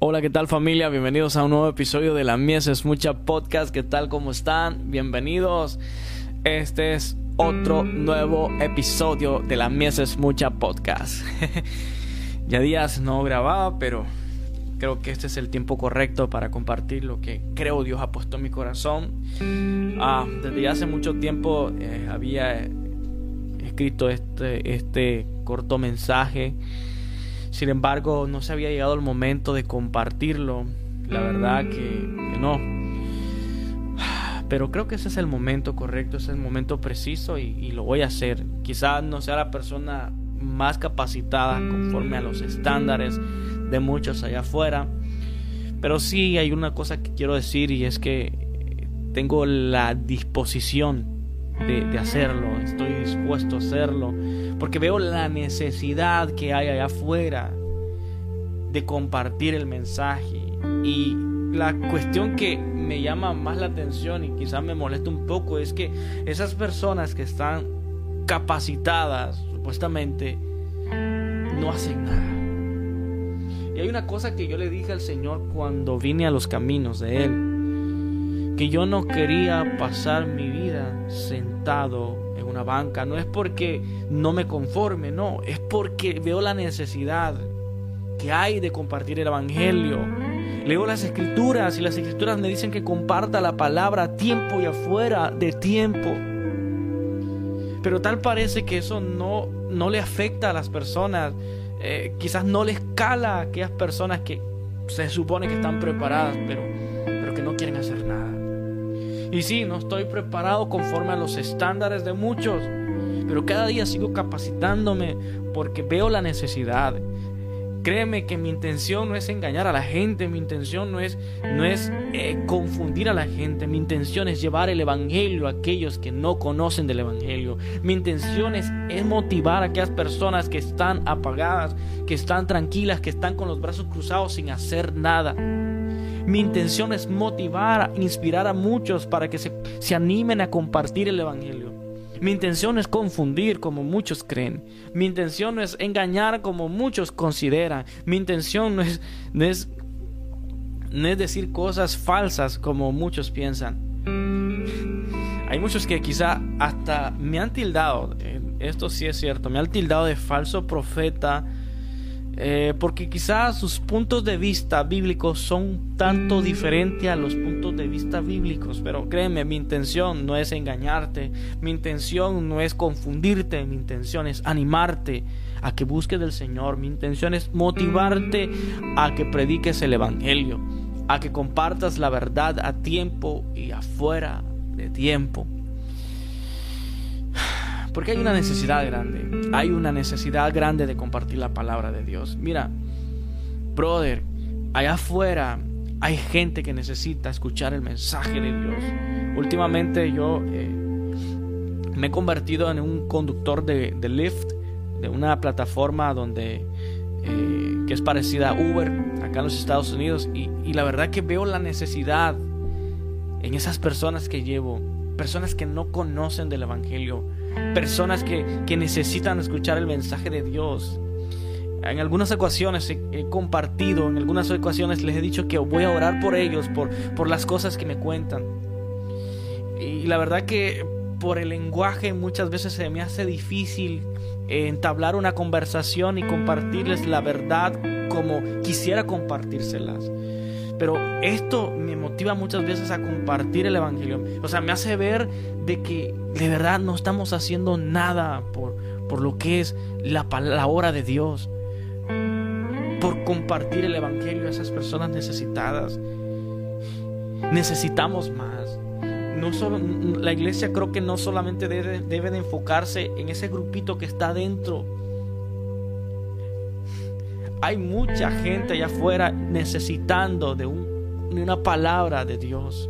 Hola, ¿qué tal familia? Bienvenidos a un nuevo episodio de La Mies es Mucha Podcast. ¿Qué tal? ¿Cómo están? Bienvenidos. Este es otro nuevo episodio de La Mies es Mucha Podcast. ya días no grababa, pero creo que este es el tiempo correcto para compartir lo que creo Dios ha puesto en mi corazón. Ah, desde hace mucho tiempo eh, había escrito este, este corto mensaje sin embargo, no se había llegado el momento de compartirlo. La verdad que, no. Pero creo que ese es el momento correcto, ese es el momento preciso y, lo voy a hacer. Quizás no sea la persona más capacitada conforme a los estándares de muchos allá afuera. Pero sí hay una cosa que quiero decir y es que tengo la disposición de, hacerlo, estoy dispuesto a hacerlo porque veo la necesidad que hay allá afuera de compartir el mensaje. Y la cuestión que me llama más la atención y quizás me molesta un poco es que esas personas que están capacitadas, supuestamente, no hacen nada. Y hay una cosa que yo le dije al Señor cuando vine a los caminos de Él, que yo no quería pasar mi vida sentado una banca, no es porque no me conforme, no, es porque veo la necesidad que hay de compartir el Evangelio. Leo las escrituras y las escrituras me dicen que comparta la palabra a tiempo y afuera de tiempo. Pero tal parece que eso no, no le afecta a las personas. Eh, quizás no les cala a aquellas personas que se supone que están preparadas, pero, pero que no quieren hacer nada. Y sí, no estoy preparado conforme a los estándares de muchos, pero cada día sigo capacitándome porque veo la necesidad. Créeme que mi intención no es engañar a la gente, mi intención no es, no es eh, confundir a la gente, mi intención es llevar el Evangelio a aquellos que no conocen del Evangelio. Mi intención es, es motivar a aquellas personas que están apagadas, que están tranquilas, que están con los brazos cruzados sin hacer nada. Mi intención es motivar, inspirar a muchos para que se, se animen a compartir el Evangelio. Mi intención es confundir como muchos creen. Mi intención es engañar como muchos consideran. Mi intención no es, no es, no es decir cosas falsas como muchos piensan. Hay muchos que quizá hasta me han tildado, eh, esto sí es cierto, me han tildado de falso profeta, eh, porque quizás sus puntos de vista bíblicos son tanto diferentes a los puntos de vista bíblicos, pero créeme, mi intención no es engañarte, mi intención no es confundirte, mi intención es animarte a que busques del Señor, mi intención es motivarte a que prediques el Evangelio, a que compartas la verdad a tiempo y afuera de tiempo. Porque hay una necesidad grande. Hay una necesidad grande de compartir la palabra de Dios. Mira, brother, allá afuera hay gente que necesita escuchar el mensaje de Dios. Últimamente yo eh, me he convertido en un conductor de, de Lyft, de una plataforma donde eh, que es parecida a Uber acá en los Estados Unidos y, y la verdad que veo la necesidad en esas personas que llevo, personas que no conocen del Evangelio, personas que, necesitan escuchar el mensaje de Dios. En algunas ocasiones he, compartido, en algunas ocasiones les he dicho que voy a orar por ellos, por, por las cosas que me cuentan. Y la verdad que por el lenguaje muchas veces se me hace difícil entablar una conversación y compartirles la verdad como quisiera compartírselas. Pero esto me motiva muchas veces a compartir el Evangelio. O sea, me hace ver de que de verdad no estamos haciendo nada por, por lo que es la, la hora de Dios. Por compartir el Evangelio a esas personas necesitadas. Necesitamos más. No solo, la iglesia creo que no solamente debe, debe de enfocarse en ese grupito que está dentro hay mucha gente allá afuera necesitando de, una palabra de Dios,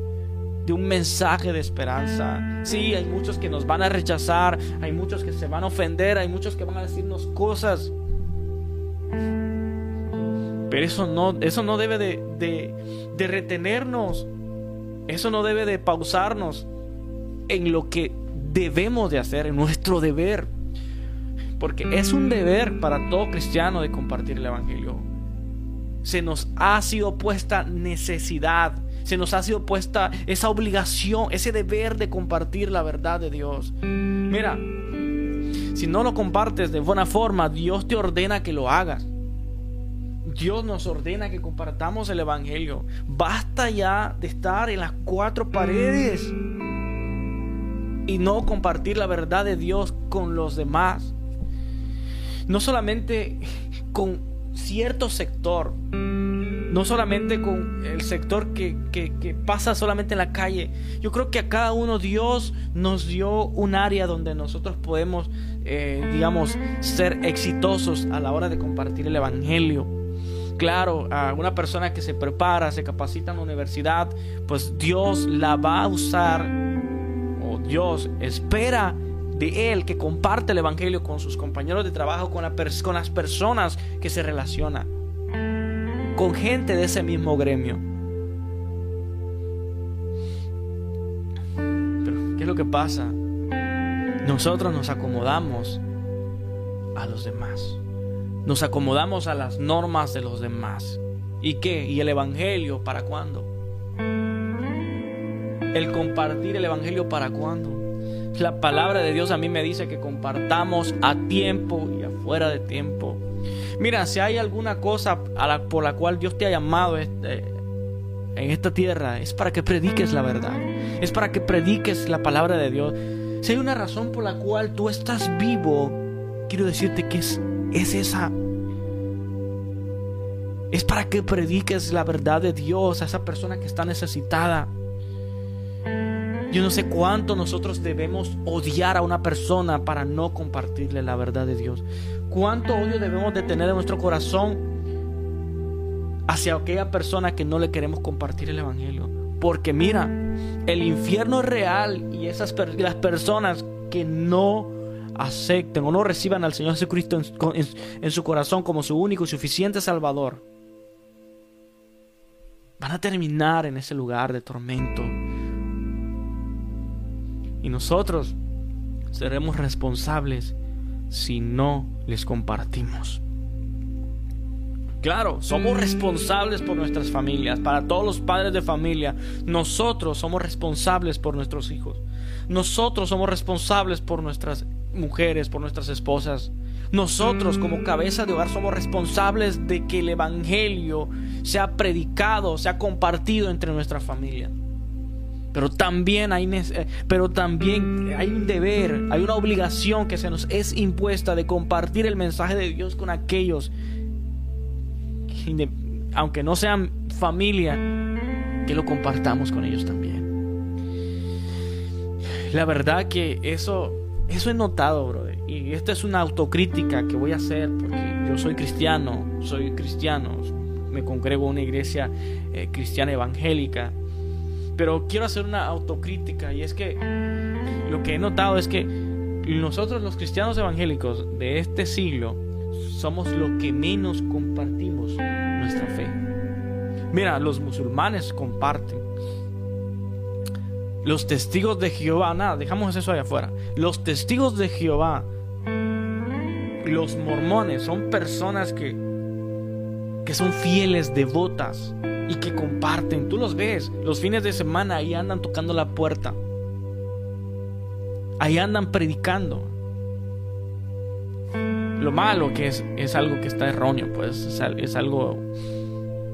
de un mensaje de esperanza. Sí, hay muchos que nos van a rechazar, hay muchos que se van a ofender, hay muchos que van a decirnos cosas. Pero eso no, eso no debe de, de retenernos. Eso no debe de pausarnos en lo que debemos de hacer, en nuestro deber. Porque es un deber para todo cristiano de compartir el Evangelio. se nos ha sido puesta necesidad, se nos ha sido puesta esa obligación, ese deber de compartir la verdad de Dios. Mira, si no lo compartes de buena forma, Dios te ordena que lo hagas. Dios nos ordena que compartamos el Evangelio. Basta ya de estar en las cuatro paredes y no compartir la verdad de Dios con los demás. No solamente con cierto sector, no solamente con el sector que, pasa solamente en la calle. Yo creo que a cada uno Dios nos dio un área donde nosotros podemos, eh, digamos, ser exitosos a la hora de compartir el Evangelio claro, a una persona que se prepara, se capacita en la universidad, pues Dios la va a usar, o Dios espera de él que comparte el Evangelio con sus compañeros de trabajo, con, las personas que se relacionan, con gente de ese mismo gremio. Pero, ¿qué es lo que pasa? Nosotros nos acomodamos a los demás. Nos acomodamos a las normas de los demás. ¿Y qué? ¿Y el Evangelio para cuándo? El compartir el Evangelio para cuándo? La palabra de Dios a mí me dice que compartamos a tiempo y afuera de tiempo. Mira, si hay alguna cosa por la cual Dios te ha llamado este, en esta tierra, es para que prediques la verdad. Es para que prediques la palabra de Dios. Si hay una razón por la cual tú estás vivo, quiero decirte que es es esa. Es para que prediques la verdad de Dios a esa persona que está necesitada. Yo no sé cuánto nosotros debemos odiar a una persona para no compartirle la verdad de Dios. Cuánto odio debemos de tener en nuestro corazón hacia aquella persona que no le queremos compartir el Evangelio. Porque mira, el infierno es real y esas las personas que no acepten o no reciban al Señor Jesucristo en, su corazón como su único y suficiente Salvador, van a terminar en ese lugar de tormento. Y nosotros seremos responsables si no les compartimos. Claro, somos responsables por nuestras familias. Para todos los padres de familia, nosotros somos responsables por nuestros hijos. Nosotros somos responsables por nuestras mujeres, por nuestras esposas. Nosotros como cabeza de hogar somos responsables de que el Evangelio sea predicado, sea compartido entre nuestra familia. Pero también hay, eh, pero también hay un deber, hay una obligación que se nos es impuesta de compartir el mensaje de Dios con aquellos, aunque no sean familia, que lo compartamos con ellos también. La verdad que eso eso he notado, brother. Y esta es una autocrítica que voy a hacer porque yo soy cristiano, soy cristiano, me congrego a una iglesia eh, cristiana evangélica. Pero quiero hacer una autocrítica y es que lo que he notado es que nosotros los cristianos evangélicos de este siglo somos los que menos compartimos nuestra fe. Mira, los musulmanes comparten, los testigos de Jehová, nada, dejamos eso allá afuera. Los testigos de Jehová, los mormones, son personas que, que son fieles, devotas y que comparten. Tú los ves, los fines de semana ahí andan tocando la puerta. Ahí andan predicando. Lo malo que es, es algo que está erróneo, pues es, algo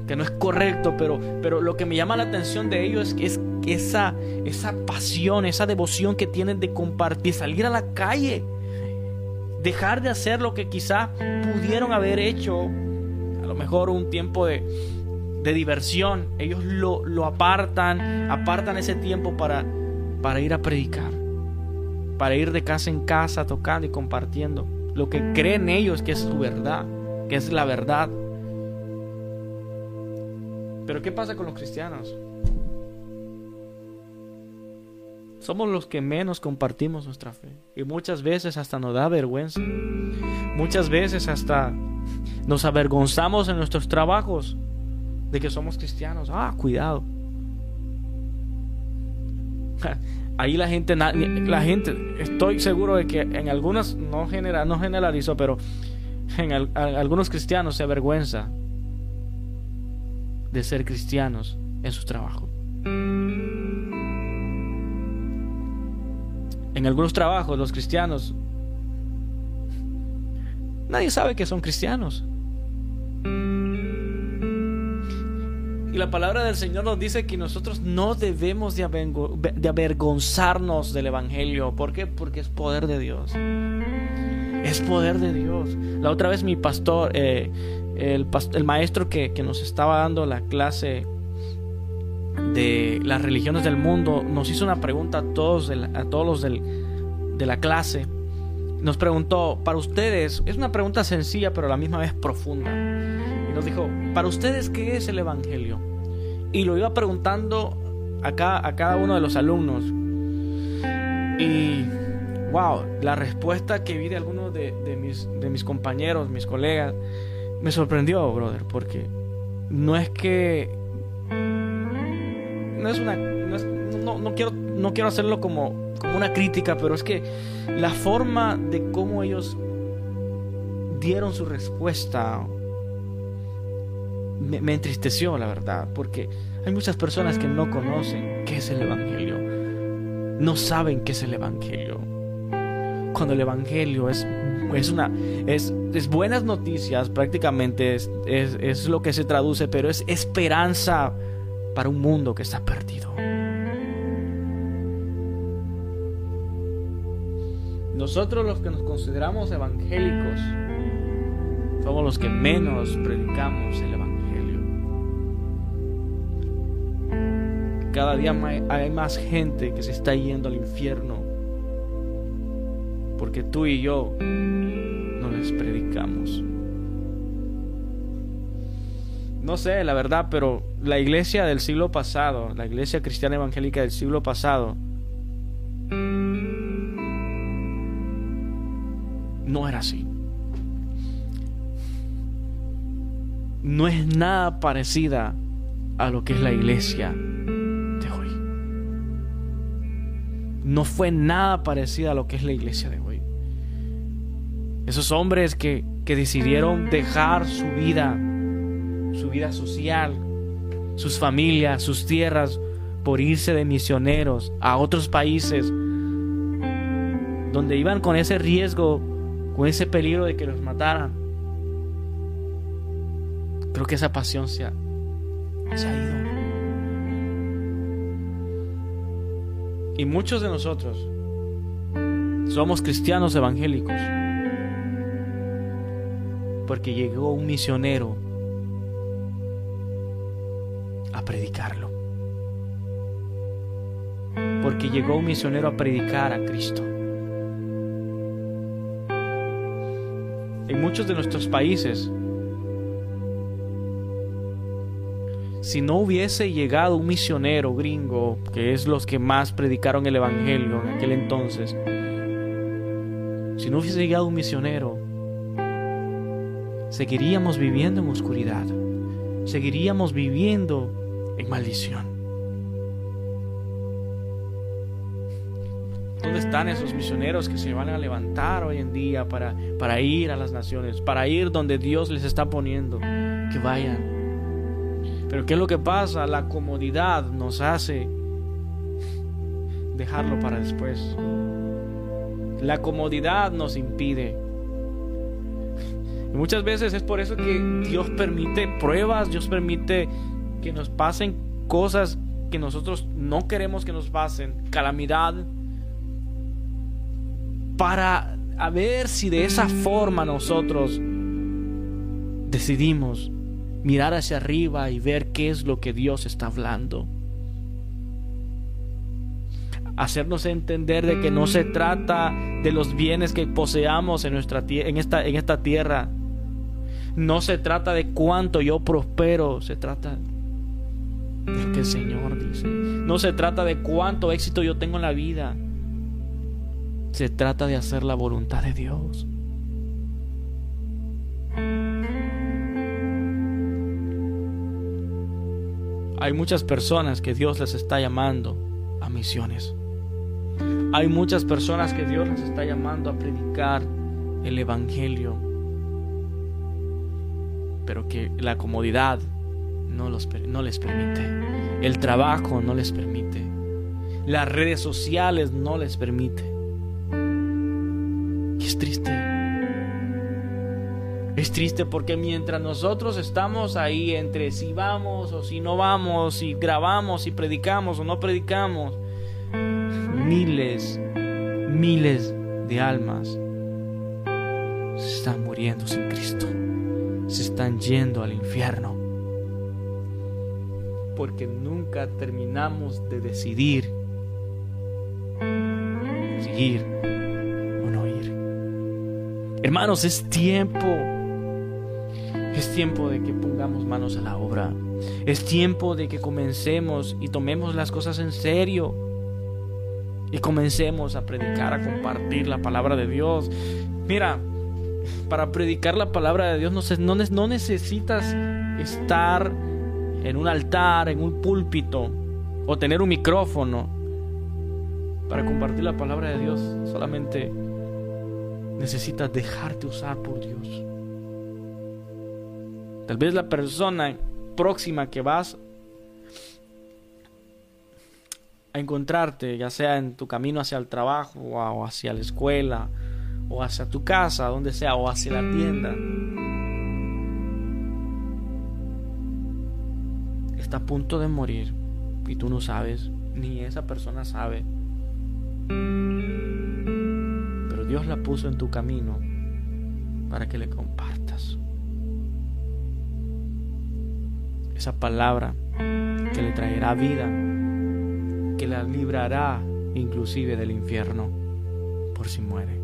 que no es correcto, pero, pero lo que me llama la atención de ellos es es esa, esa pasión, esa devoción que tienen de compartir, salir a la calle, dejar de hacer lo que quizá pudieron haber hecho, mejor un tiempo de, de diversión, ellos lo, lo, apartan, apartan ese tiempo para, para ir a predicar, para ir de casa en casa tocando y compartiendo lo que creen ellos que es su verdad, que es la verdad. Pero ¿qué pasa con los cristianos? Somos los que menos compartimos nuestra fe. Y muchas veces hasta nos da vergüenza. Muchas veces hasta nos avergonzamos en nuestros trabajos de que somos cristianos. Ah, cuidado. Ahí la gente, la gente, estoy seguro de que en algunas, no, genera, no generalizo, pero en algunos cristianos se avergüenza de ser cristianos en su trabajo. En algunos trabajos los cristianos nadie sabe que son cristianos. Y la palabra del Señor nos dice que nosotros no debemos de, avergonzarnos del Evangelio. ¿Por qué? Porque es poder de Dios. Es poder de Dios. La otra vez mi pastor, eh, el, maestro que, nos estaba dando la clase de las religiones del mundo, nos hizo una pregunta a todos, a todos los de la clase. Nos preguntó, para ustedes, es una pregunta sencilla pero a la misma vez profunda nos dijo, para ustedes, ¿qué es el Evangelio? Y lo iba preguntando a cada, a cada uno de los alumnos. Y, wow, la respuesta que vi de algunos de, mis, de mis compañeros, mis colegas, me sorprendió, brother, porque no es que... No es una... No, no, quiero, no quiero hacerlo como, como una crítica, pero es que la forma de cómo ellos dieron su respuesta me, entristeció, la verdad, porque hay muchas personas que no conocen qué es el Evangelio, no saben qué es el Evangelio. Cuando el Evangelio es, es una es, es buenas noticias, prácticamente es, es, es lo que se traduce, pero es esperanza para un mundo que está perdido. Nosotros los que nos consideramos evangélicos somos los que menos predicamos el Evangelio. Cada día hay más gente que se está yendo al infierno. Porque tú y yo no les predicamos. No sé, la verdad, pero la iglesia del siglo pasado, la iglesia cristiana evangélica del siglo pasado, no era así. No es nada parecida a lo que es la iglesia no fue nada parecida a lo que es la iglesia de hoy. Esos hombres que, que decidieron dejar su vida, su vida social, sus familias, sus tierras, por irse de misioneros a otros países, donde iban con ese riesgo, con ese peligro de que los mataran. Creo que esa pasión se ha, se ha ido. Y muchos de nosotros somos cristianos evangélicos porque llegó un misionero a predicarlo. Porque llegó un misionero a predicar a Cristo. En muchos de nuestros países si no hubiese llegado un misionero gringo, que es los que más predicaron el Evangelio en aquel entonces, si no hubiese llegado un misionero, seguiríamos viviendo en oscuridad, seguiríamos viviendo en maldición. ¿Dónde están esos misioneros que se van a levantar hoy en día para, para ir a las naciones, para ir donde Dios les está poniendo? Que vayan pero ¿qué es lo que pasa? La comodidad nos hace dejarlo para después. La comodidad nos impide. Y muchas veces es por eso que Dios permite pruebas, Dios permite que nos pasen cosas que nosotros no queremos que nos pasen, calamidad, para ver si de esa forma nosotros decidimos mirar hacia arriba y ver qué es lo que Dios está hablando. Hacernos entender de que no se trata de los bienes que poseamos en, nuestra, esta tierra. No se trata de cuánto yo prospero, se trata de lo que el Señor dice. No se trata de cuánto éxito yo tengo en la vida. Se trata de hacer la voluntad de Dios. Hay muchas personas que Dios les está llamando a misiones. Hay muchas personas que Dios les está llamando a predicar el Evangelio. Pero que la comodidad no, los, no les permite. El trabajo no les permite. Las redes sociales no les permite. Es triste porque mientras nosotros estamos ahí entre si vamos o si no vamos, si grabamos, si predicamos o no predicamos, miles, miles de almas se están muriendo sin Cristo, se están yendo al infierno, porque nunca terminamos de decidir seguir o no ir. Hermanos, es tiempo, es tiempo de que pongamos manos a la obra, es tiempo de que comencemos y tomemos las cosas en serio y comencemos a predicar, a compartir la palabra de Dios. Mira, para predicar la palabra de Dios no, necesitas estar en un altar, en un púlpito o tener un micrófono para compartir la palabra de Dios. Solamente necesitas dejarte usar por Dios. Tal vez la persona próxima que vas a encontrarte, ya sea en tu camino hacia el trabajo o hacia la escuela o hacia tu casa, donde sea, o hacia la tienda. Está a punto de morir y tú no sabes, ni esa persona sabe. Pero Dios la puso en tu camino para que le compartas. Esa palabra que le traerá vida que la librará inclusive del infierno por si muere.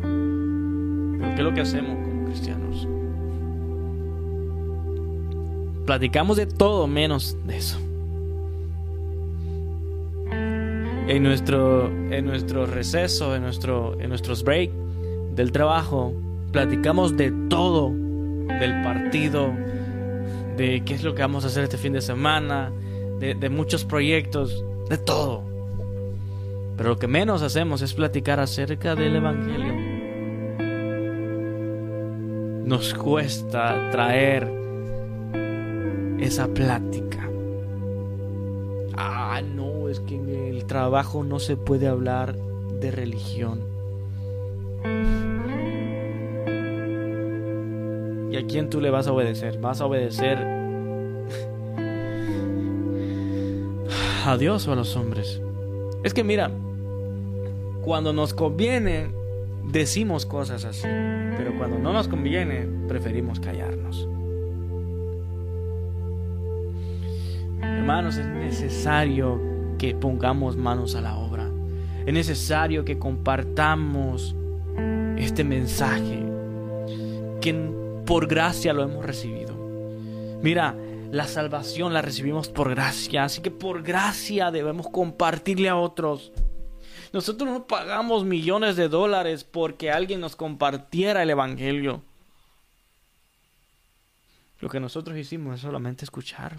Pero ¿qué es lo que hacemos como cristianos? Platicamos de todo menos de eso. En nuestro, en nuestro receso, en, nuestro, en nuestros break del trabajo, platicamos de todo, del partido, de qué es lo que vamos a hacer este fin de semana, de, muchos proyectos, de todo. Pero lo que menos hacemos es platicar acerca del Evangelio. Nos cuesta traer esa plática. Ah, no, es que en el trabajo no se puede hablar de religión. Quién tú le vas a obedecer? ¿Vas a obedecer a Dios o a los hombres. Es que mira, cuando nos conviene, decimos cosas así, pero cuando no nos conviene, preferimos callarnos. Hermanos, es necesario que pongamos manos a la obra. Es necesario que compartamos este mensaje que por gracia lo hemos recibido. Mira, la salvación la recibimos por gracia, así que por gracia debemos compartirle a otros. Nosotros no pagamos millones de dólares porque alguien nos compartiera el Evangelio. Lo que nosotros hicimos es solamente escuchar.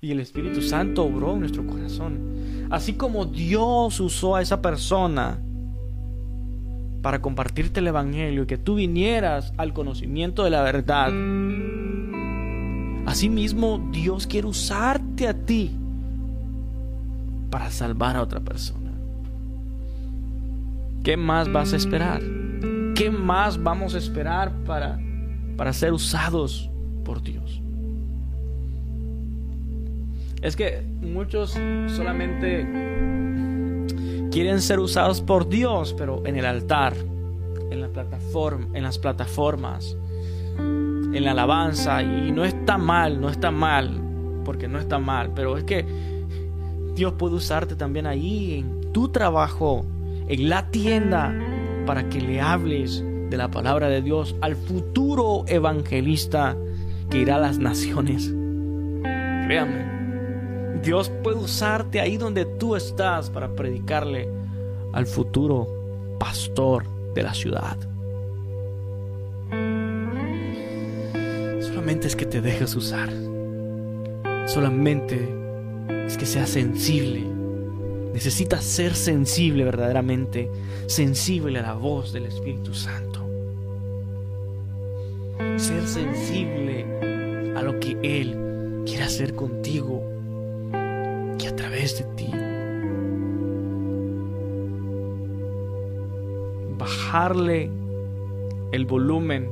Y el Espíritu Santo obró en nuestro corazón. Así como Dios usó a esa persona para compartirte el Evangelio y que tú vinieras al conocimiento de la verdad Asimismo, Dios quiere usarte a ti para salvar a otra persona. ¿Qué más vas a esperar? ¿Qué más vamos a esperar para, para ser usados por Dios? Es que muchos solamente quieren ser usados por Dios, pero en el altar, en la plataforma, en las plataformas, en la alabanza y no está mal, no está mal, porque no está mal, pero es que Dios puede usarte también ahí en tu trabajo, en la tienda, para que le hables de la palabra de Dios al futuro evangelista que irá a las naciones. Créame, Dios puede usarte ahí donde tú estás para predicarle al futuro pastor de la ciudad. Solamente es que te dejes usar. Solamente es que seas sensible. Necesitas ser sensible verdaderamente, sensible a la voz del Espíritu Santo. Ser sensible lo que Él quiere hacer contigo y a través de ti. Bajarle el volumen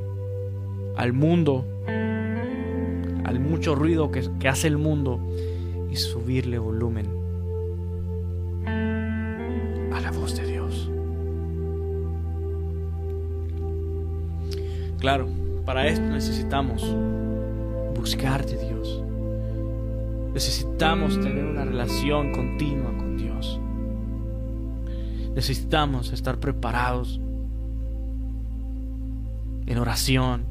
al mundo, al mucho ruido que, que hace el mundo y subirle volumen a la voz de Dios. Claro, para esto necesitamos buscar de Dios. Necesitamos tener una relación continua con Dios. Necesitamos estar preparados en oración.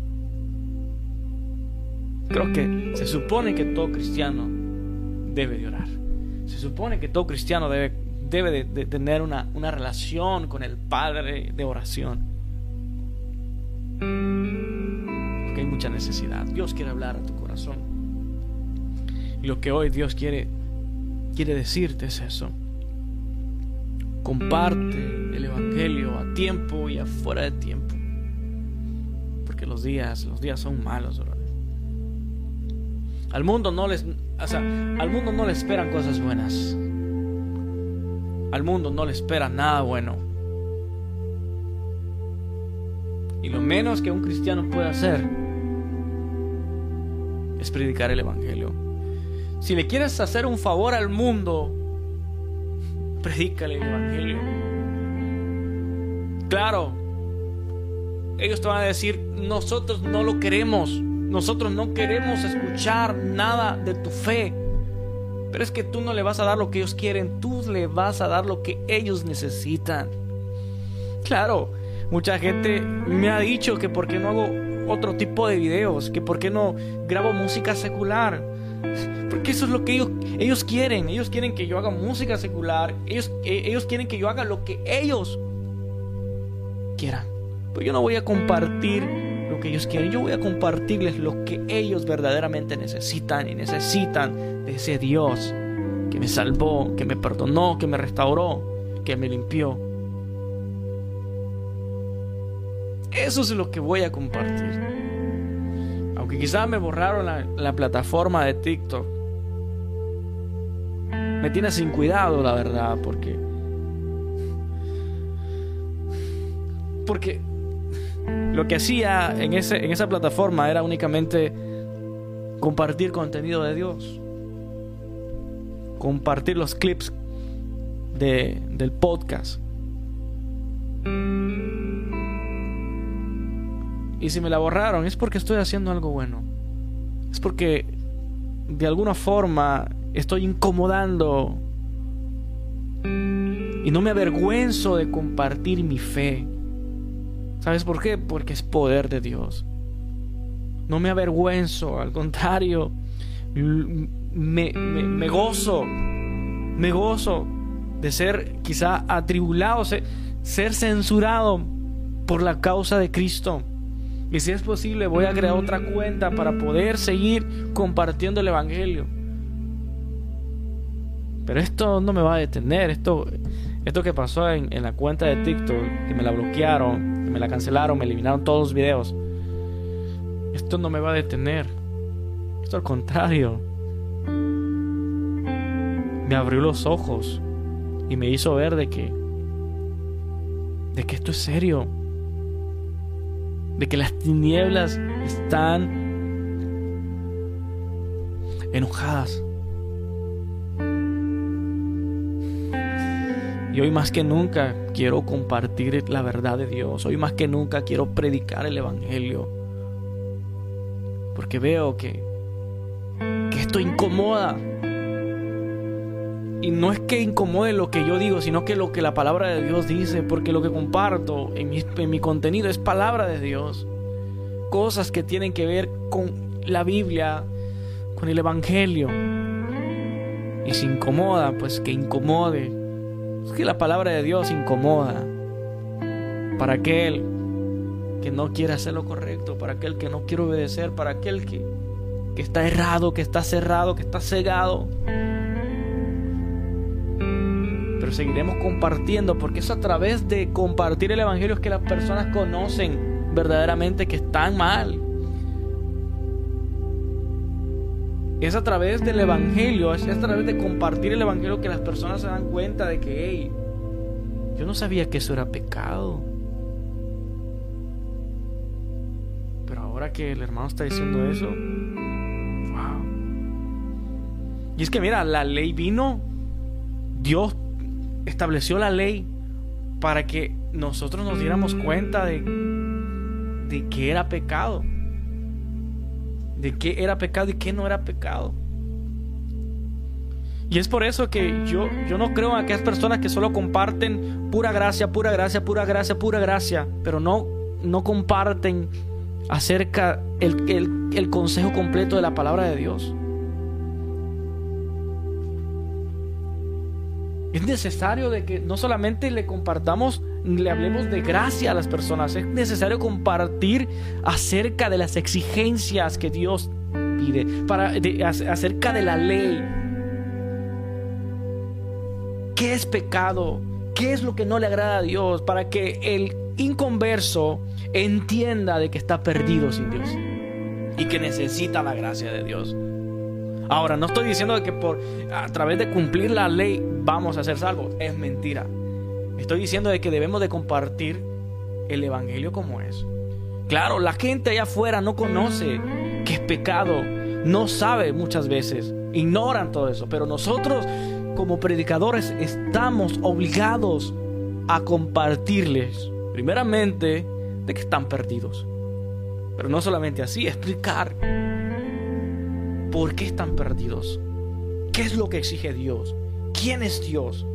Creo que se supone que todo cristiano debe de orar. Se supone que todo cristiano debe, debe de, tener una, una relación con el Padre de oración. Porque hay mucha necesidad. Dios quiere hablar a tu corazón. Lo que hoy Dios quiere, quiere decirte es eso. Comparte el Evangelio a tiempo y afuera de tiempo. Porque los días, los días son malos, Al mundo no les, al mundo no le esperan cosas buenas. Al mundo no le espera nada bueno. Y lo menos que un cristiano puede hacer es predicar el Evangelio. Si le quieres hacer un favor al mundo, predícale el Evangelio. Claro, ellos te van a decir, nosotros no lo queremos, nosotros no queremos escuchar nada de tu fe. Pero es que tú no le vas a dar lo que ellos quieren, tú le vas a dar lo que ellos necesitan. Claro, mucha gente me ha dicho que por qué no hago otro tipo de videos, que por qué no grabo música secular. Porque eso es lo que ellos, ellos quieren. Ellos quieren que yo haga música secular. Ellos, eh, ellos quieren que yo haga lo que ellos quieran. Pero yo no voy a compartir lo que ellos quieren. Yo voy a compartirles lo que ellos verdaderamente necesitan. Y necesitan de ese Dios que me salvó, que me perdonó, que me restauró, que me limpió. Eso es lo que voy a compartir. Aunque quizás me borraron la, plataforma de TikTok. Me tiene sin cuidado, la verdad, porque... Porque lo que hacía en, ese, en esa plataforma era únicamente compartir contenido de Dios. Compartir los clips de, del podcast. Y si me la borraron es porque estoy haciendo algo bueno. Es porque de alguna forma estoy incomodando. Y no me avergüenzo de compartir mi fe. ¿Sabes por qué? Porque es poder de Dios. No me avergüenzo, al contrario, me, gozo, me gozo de ser quizá atribulado, ser censurado por la causa de Cristo. Y si es posible, voy a crear otra cuenta para poder seguir compartiendo el Evangelio. Pero esto no me va a detener. Esto, esto que pasó en, la cuenta de TikTok, que me la bloquearon, que me la cancelaron, me eliminaron todos los videos. Esto no me va a detener. Esto al contrario. Me abrió los ojos y me hizo ver de que de que esto es serio de que las tinieblas están enojadas. Y hoy más que nunca quiero compartir la verdad de Dios. Hoy más que nunca quiero predicar el Evangelio. Porque veo que, que esto incomoda. Y no es que incomode lo que yo digo, sino que lo que la palabra de Dios dice, porque lo que comparto en mi, en mi contenido es palabra de Dios. Cosas que tienen que ver con la Biblia, con el Evangelio. Y si incomoda, pues que incomode. Es que la palabra de Dios incomoda. Para aquel que no quiere hacer lo correcto, para aquel que no quiere obedecer, para aquel que, que está errado, que está cerrado, que está cegado seguiremos compartiendo, porque es a través de compartir el Evangelio que las personas conocen verdaderamente que están mal. Es a través del Evangelio, es a través de compartir el Evangelio que las personas se dan cuenta de que, hey, yo no sabía que eso era pecado. Pero ahora que el hermano está diciendo eso, wow. Y es que mira, la ley vino, Dios estableció la ley para que nosotros nos diéramos cuenta de, de que era pecado de qué era pecado y qué no era pecado. Y es por eso que yo, yo no creo en aquellas personas que solo comparten pura gracia, pura gracia, pura gracia, pura gracia, pero no, no comparten acerca el, el, el consejo completo de la palabra de Dios. Es necesario de que no solamente le compartamos, le hablemos de gracia a las personas, es necesario compartir acerca de las exigencias que Dios pide, para, acerca de la ley. ¿Qué es pecado? ¿Qué es lo que no le agrada a Dios? Para que el inconverso entienda de que está perdido sin Dios y que necesita la gracia de Dios. Ahora, no estoy diciendo que por a través de cumplir la ley vamos a ser salvos. Es mentira. Estoy diciendo de que debemos de compartir el evangelio como es. Claro, la gente allá afuera no conoce que es pecado, no sabe muchas veces, ignoran todo eso, pero nosotros como predicadores estamos obligados a compartirles, primeramente, de que están perdidos. Pero no solamente así, explicar ¿Por qué están perdidos? ¿Qué es lo que exige Dios? ¿Quién es Dios?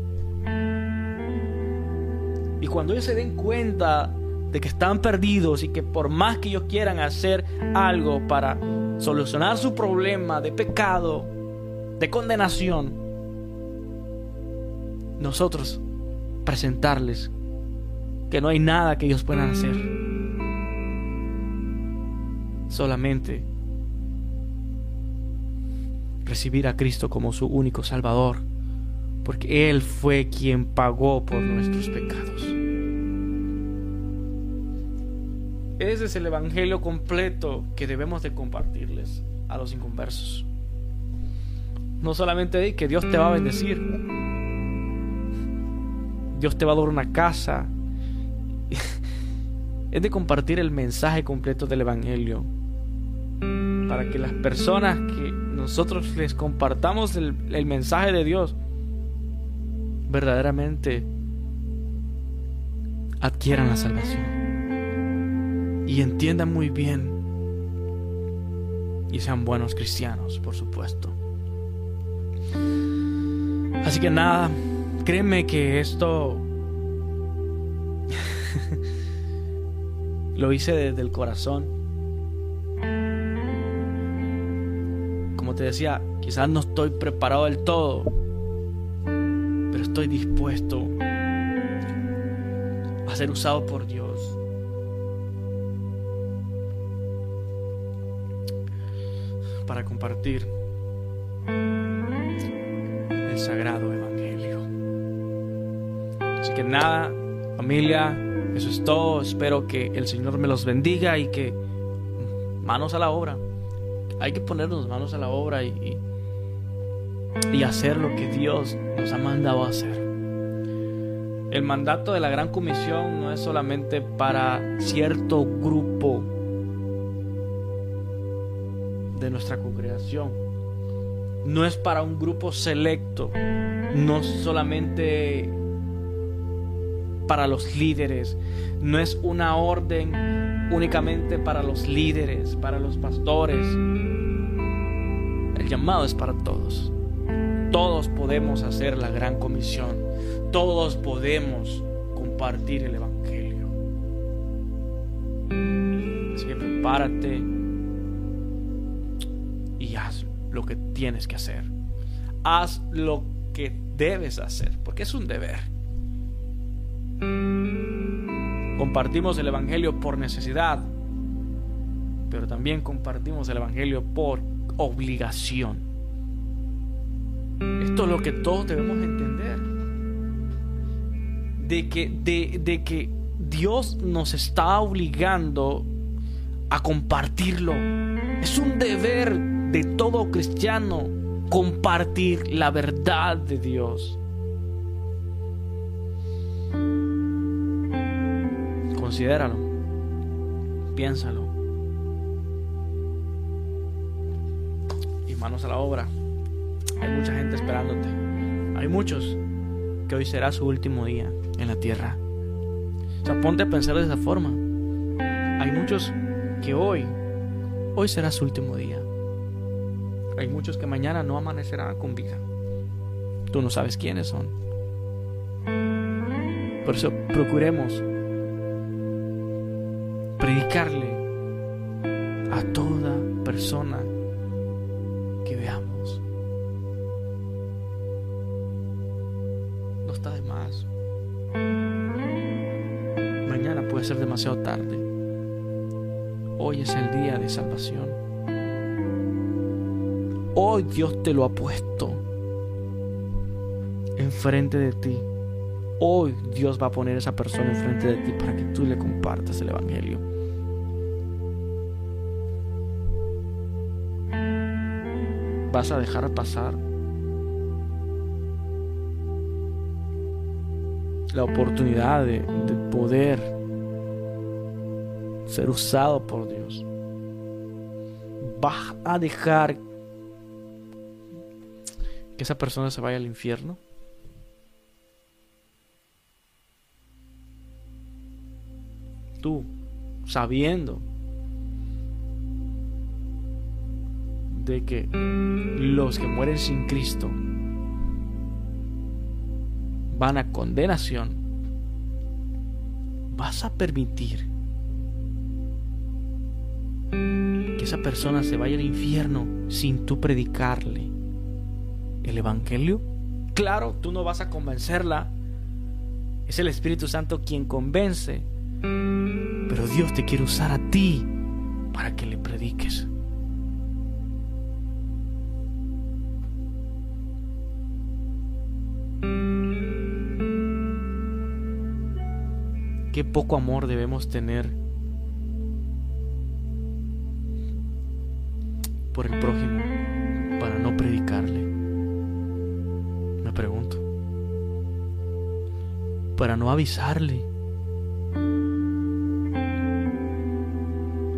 Y cuando ellos se den cuenta de que están perdidos y que por más que ellos quieran hacer algo para solucionar su problema de pecado, de condenación, nosotros presentarles que no hay nada que ellos puedan hacer. Solamente recibir a Cristo como su único Salvador, porque Él fue quien pagó por nuestros pecados. Ese es el Evangelio completo que debemos de compartirles a los inconversos. No solamente de que Dios te va a bendecir, Dios te va a dar una casa, es de compartir el mensaje completo del Evangelio para que las personas que nosotros les compartamos el, mensaje de Dios, verdaderamente adquieran la salvación y entiendan muy bien y sean buenos cristianos, por supuesto. Así que nada, créeme que esto lo hice desde el corazón. Te decía, quizás no estoy preparado del todo, pero estoy dispuesto a ser usado por Dios. Para compartir el sagrado evangelio. Así que nada, familia, eso es todo. Espero que el Señor me los bendiga y que manos a la obra hay que ponernos manos a la obra y, y, hacer lo que Dios nos ha mandado a hacer. El mandato de la Gran Comisión no es solamente para cierto grupo de nuestra congregación. No es para un grupo selecto. No solamente para los líderes. No es una orden únicamente para los líderes, para los pastores. Llamado es para todos. Todos podemos hacer la gran comisión. Todos podemos compartir el Evangelio. Así que prepárate y haz lo que tienes que hacer. Haz lo que debes hacer, porque es un deber. Compartimos el Evangelio por necesidad, pero también compartimos el Evangelio por obligación. Esto es lo que todos debemos entender. De que, de, de que Dios nos está obligando a compartirlo. Es un deber de todo cristiano compartir la verdad de Dios. Considéralo, piénsalo. Manos a la obra. Hay mucha gente esperándote. Hay muchos que hoy será su último día en la tierra. O sea, ponte a pensar de esa forma. Hay muchos que hoy, hoy será su último día. Hay muchos que mañana no amanecerán con vida. Tú no sabes quiénes son. Por eso procuremos predicarle a toda persona que veamos. No está de más. Mañana puede ser demasiado tarde. Hoy es el día de salvación. Hoy Dios te lo ha puesto enfrente de ti. Hoy Dios va a poner esa persona enfrente de ti para que tú le compartas el Evangelio. ¿Vas a dejar pasar la oportunidad de, de poder ser usado por Dios? ¿Vas a dejar que esa persona se vaya al infierno? Tú, sabiendo de que los que mueren sin Cristo van a condenación, vas a permitir que esa persona se vaya al infierno sin tú predicarle el Evangelio? Claro, tú no vas a convencerla. Es el Espíritu Santo quien convence. Pero Dios te quiere usar a ti para que le prediques. Qué poco amor debemos tener por el prójimo para no predicarle. Me pregunto. Para no avisarle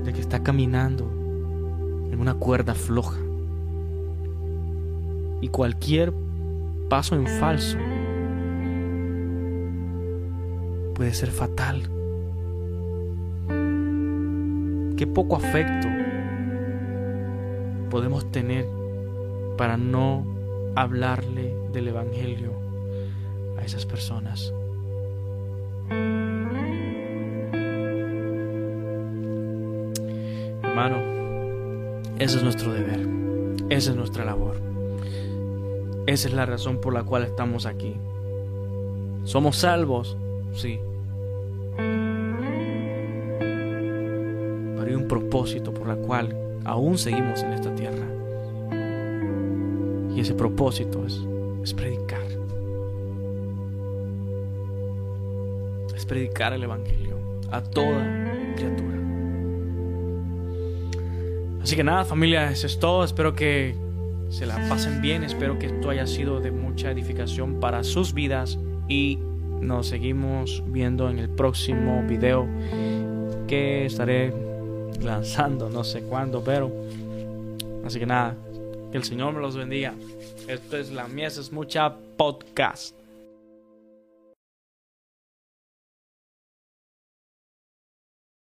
de que está caminando en una cuerda floja. Y cualquier paso en falso puede ser fatal. Qué poco afecto podemos tener para no hablarle del Evangelio a esas personas. Hermano, ese es nuestro deber, esa es nuestra labor, esa es la razón por la cual estamos aquí. Somos salvos, sí, por la cual aún seguimos en esta tierra. Y ese propósito es, es predicar. Es predicar el Evangelio a toda criatura. Así que nada, familia, eso es todo. Espero que se la pasen bien. Espero que esto haya sido de mucha edificación para sus vidas. Y nos seguimos viendo en el próximo video que estaré lanzando, no sé cuándo, pero así que nada, que el Señor me los bendiga. Esto es la Mies es mucha podcast.